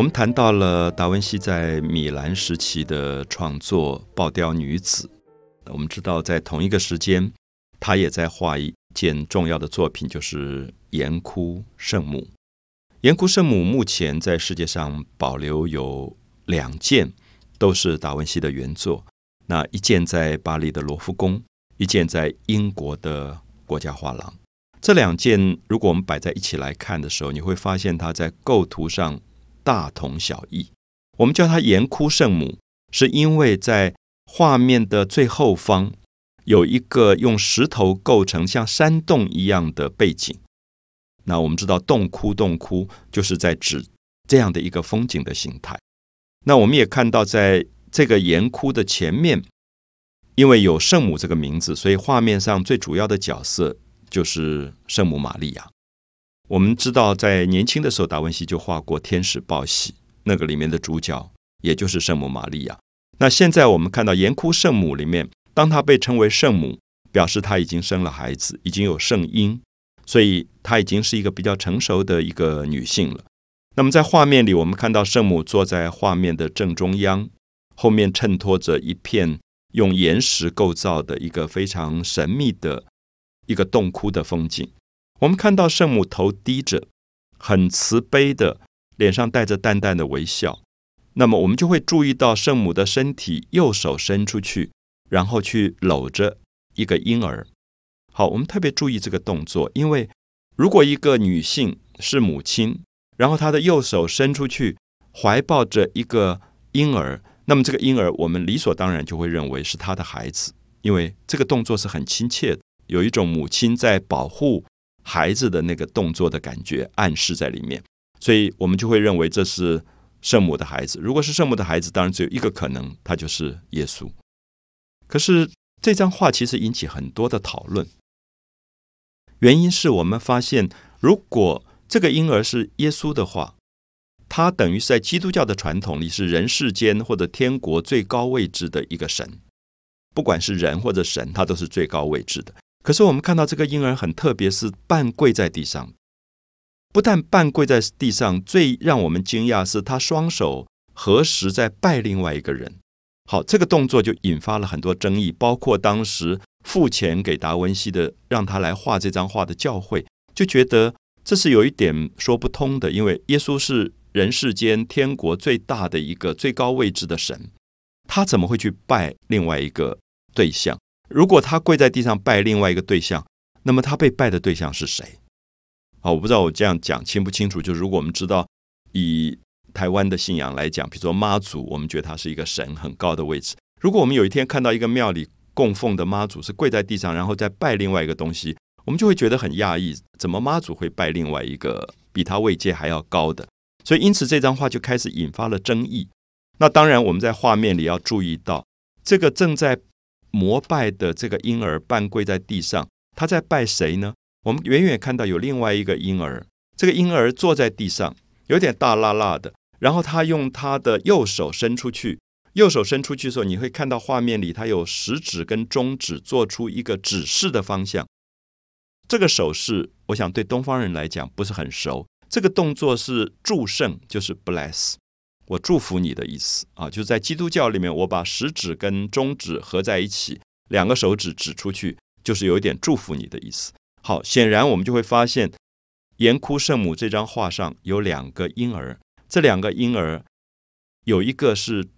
我们谈到了达文西在米兰时期的创作《爆雕女子》，我们知道在同一个时间，他也在画一件重要的作品，就是《岩窟圣母》。《岩窟圣母》目前在世界上保留有两件，都是达文西的原作。那一件在巴黎的罗浮宫，一件在英国的国家画廊。这两件，如果我们摆在一起来看的时候，你会发现它在构图上。大同小异。我们叫它岩窟圣母，是因为在画面的最后方有一个用石头构成像山洞一样的背景。那我们知道洞窟，洞窟就是在指这样的一个风景的形态。那我们也看到，在这个岩窟的前面，因为有圣母这个名字，所以画面上最主要的角色就是圣母玛利亚。我们知道，在年轻的时候，达文西就画过《天使报喜》，那个里面的主角也就是圣母玛利亚。那现在我们看到《岩窟圣母》里面，当她被称为圣母，表示她已经生了孩子，已经有圣婴，所以她已经是一个比较成熟的一个女性了。那么在画面里，我们看到圣母坐在画面的正中央，后面衬托着一片用岩石构造的一个非常神秘的一个洞窟的风景。我们看到圣母头低着，很慈悲的脸上带着淡淡的微笑。那么我们就会注意到圣母的身体，右手伸出去，然后去搂着一个婴儿。好，我们特别注意这个动作，因为如果一个女性是母亲，然后她的右手伸出去，怀抱着一个婴儿，那么这个婴儿我们理所当然就会认为是她的孩子，因为这个动作是很亲切的，有一种母亲在保护。孩子的那个动作的感觉暗示在里面，所以我们就会认为这是圣母的孩子。如果是圣母的孩子，当然只有一个可能，他就是耶稣。可是这张画其实引起很多的讨论，原因是我们发现，如果这个婴儿是耶稣的话，他等于是在基督教的传统里是人世间或者天国最高位置的一个神，不管是人或者神，他都是最高位置的。可是我们看到这个婴儿很特别，是半跪在地上。不但半跪在地上，最让我们惊讶是他双手合十在拜另外一个人。好，这个动作就引发了很多争议，包括当时付钱给达文西的，让他来画这张画的教会，就觉得这是有一点说不通的。因为耶稣是人世间天国最大的一个最高位置的神，他怎么会去拜另外一个对象？如果他跪在地上拜另外一个对象，那么他被拜的对象是谁？好，我不知道我这样讲清不清楚。就是如果我们知道以台湾的信仰来讲，比如说妈祖，我们觉得他是一个神很高的位置。如果我们有一天看到一个庙里供奉的妈祖是跪在地上，然后再拜另外一个东西，我们就会觉得很讶异，怎么妈祖会拜另外一个比他位阶还要高的？所以因此这张画就开始引发了争议。那当然我们在画面里要注意到这个正在。膜拜的这个婴儿半跪在地上，他在拜谁呢？我们远远看到有另外一个婴儿，这个婴儿坐在地上，有点大辣辣的。然后他用他的右手伸出去，右手伸出去的时候，你会看到画面里他有食指跟中指做出一个指示的方向。这个手势，我想对东方人来讲不是很熟。这个动作是祝圣，就是 bless。我祝福你的意思啊，就是在基督教里面，我把食指跟中指合在一起，两个手指指出去，就是有一点祝福你的意思。好，显然我们就会发现，岩窟圣母这张画上有两个婴儿，这两个婴儿有一个是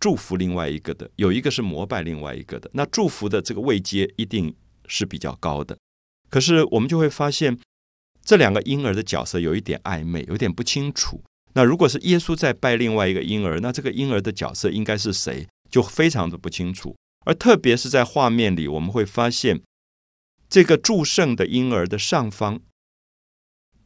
祝福另外一个的，有一个是膜拜另外一个的。那祝福的这个位阶一定是比较高的，可是我们就会发现，这两个婴儿的角色有一点暧昧，有点不清楚。那如果是耶稣在拜另外一个婴儿，那这个婴儿的角色应该是谁，就非常的不清楚。而特别是在画面里，我们会发现这个祝圣的婴儿的上方，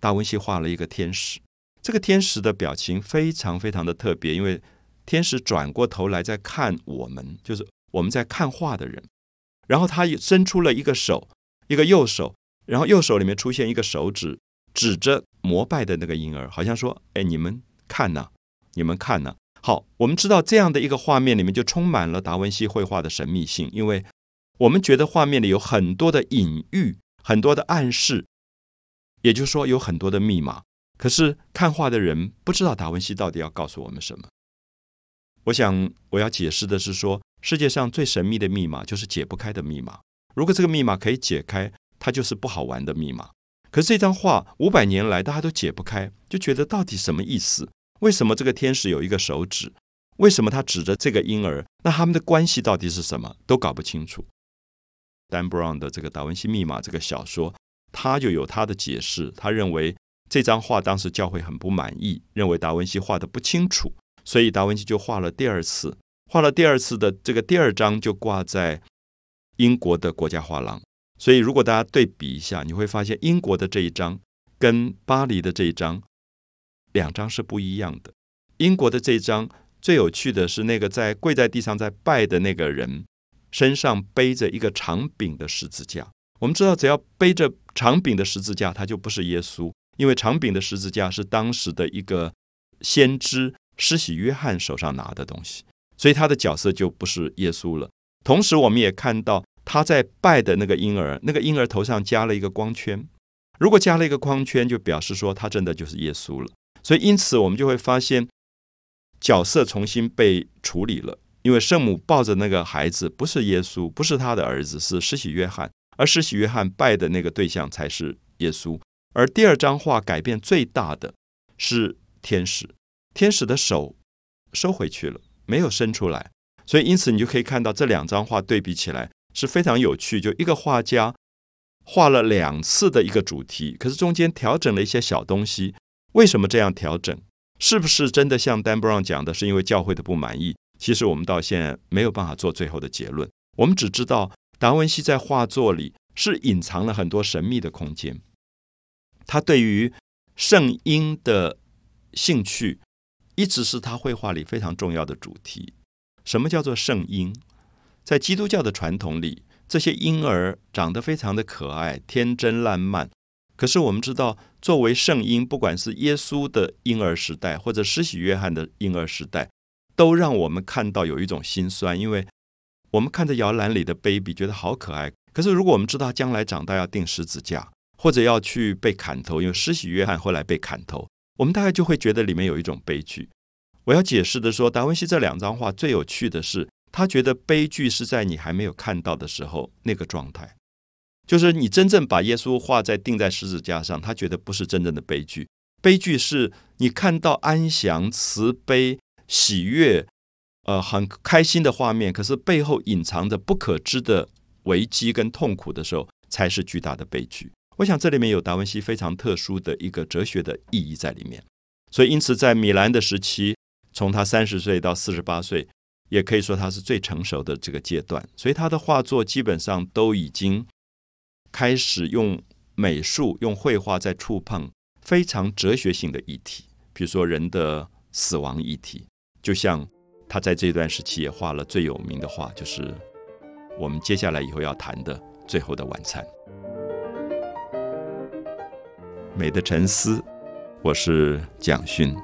达文西画了一个天使。这个天使的表情非常非常的特别，因为天使转过头来在看我们，就是我们在看画的人。然后他伸出了一个手，一个右手，然后右手里面出现一个手指。指着膜拜的那个婴儿，好像说：“哎，你们看呐，你们看呐。”好，我们知道这样的一个画面里面就充满了达文西绘画的神秘性，因为我们觉得画面里有很多的隐喻，很多的暗示，也就是说有很多的密码。可是看画的人不知道达文西到底要告诉我们什么。我想我要解释的是说，世界上最神秘的密码就是解不开的密码。如果这个密码可以解开，它就是不好玩的密码。可是这张画五百年来大家都解不开，就觉得到底什么意思？为什么这个天使有一个手指？为什么他指着这个婴儿？那他们的关系到底是什么？都搞不清楚。Dan Brown 的这个《达文西密码》这个小说，他就有他的解释。他认为这张画当时教会很不满意，认为达文西画的不清楚，所以达文西就画了第二次，画了第二次的这个第二张就挂在英国的国家画廊。所以如果大家对比一下，你会发现英国的这一张跟巴黎的这一张两张是不一样的。英国的这一张。最有趣的是，那个在跪在地上在拜的那个人，身上背着一个长柄的十字架。我们知道，只要背着长柄的十字架，他就不是耶稣，因为长柄的十字架是当时的一个先知施洗约翰手上拿的东西，所以他的角色就不是耶稣了。同时，我们也看到他在拜的那个婴儿，那个婴儿头上加了一个光圈。如果加了一个光圈，就表示说他真的就是耶稣了。所以，因此我们就会发现。角色重新被处理了，因为圣母抱着那个孩子不是耶稣，不是他的儿子，是施洗约翰，而施洗约翰拜的那个对象才是耶稣。而第二张画改变最大的是天使，天使的手收回去了，没有伸出来，所以因此你就可以看到这两张画对比起来是非常有趣。就一个画家画了两次的一个主题，可是中间调整了一些小东西，为什么这样调整？是不是真的像 Dan Brown 讲的，是因为教会的不满意？其实我们到现在没有办法做最后的结论。我们只知道达文西在画作里是隐藏了很多神秘的空间。他对于圣婴的兴趣，一直是他绘画里非常重要的主题。什么叫做圣婴？在基督教的传统里，这些婴儿长得非常的可爱、天真烂漫。可是我们知道，作为圣婴，不管是耶稣的婴儿时代，或者施洗约翰的婴儿时代，都让我们看到有一种心酸，因为我们看着摇篮里的 baby 觉得好可爱。可是如果我们知道将来长大要钉十字架，或者要去被砍头，因为施洗约翰后来被砍头，我们大概就会觉得里面有一种悲剧。我要解释的说，达文西这两张画最有趣的是，他觉得悲剧是在你还没有看到的时候那个状态。就是你真正把耶稣画在钉在十字架上，他觉得不是真正的悲剧。悲剧是你看到安详、慈悲、喜悦，呃，很开心的画面，可是背后隐藏着不可知的危机跟痛苦的时候，才是巨大的悲剧。我想这里面有达文西非常特殊的一个哲学的意义在里面。所以，因此在米兰的时期，从他三十岁到四十八岁，也可以说他是最成熟的这个阶段。所以他的画作基本上都已经。开始用美术、用绘画在触碰非常哲学性的议题，比如说人的死亡议题。就像他在这段时期也画了最有名的画，就是我们接下来以后要谈的《最后的晚餐》。美的沉思，我是蒋勋。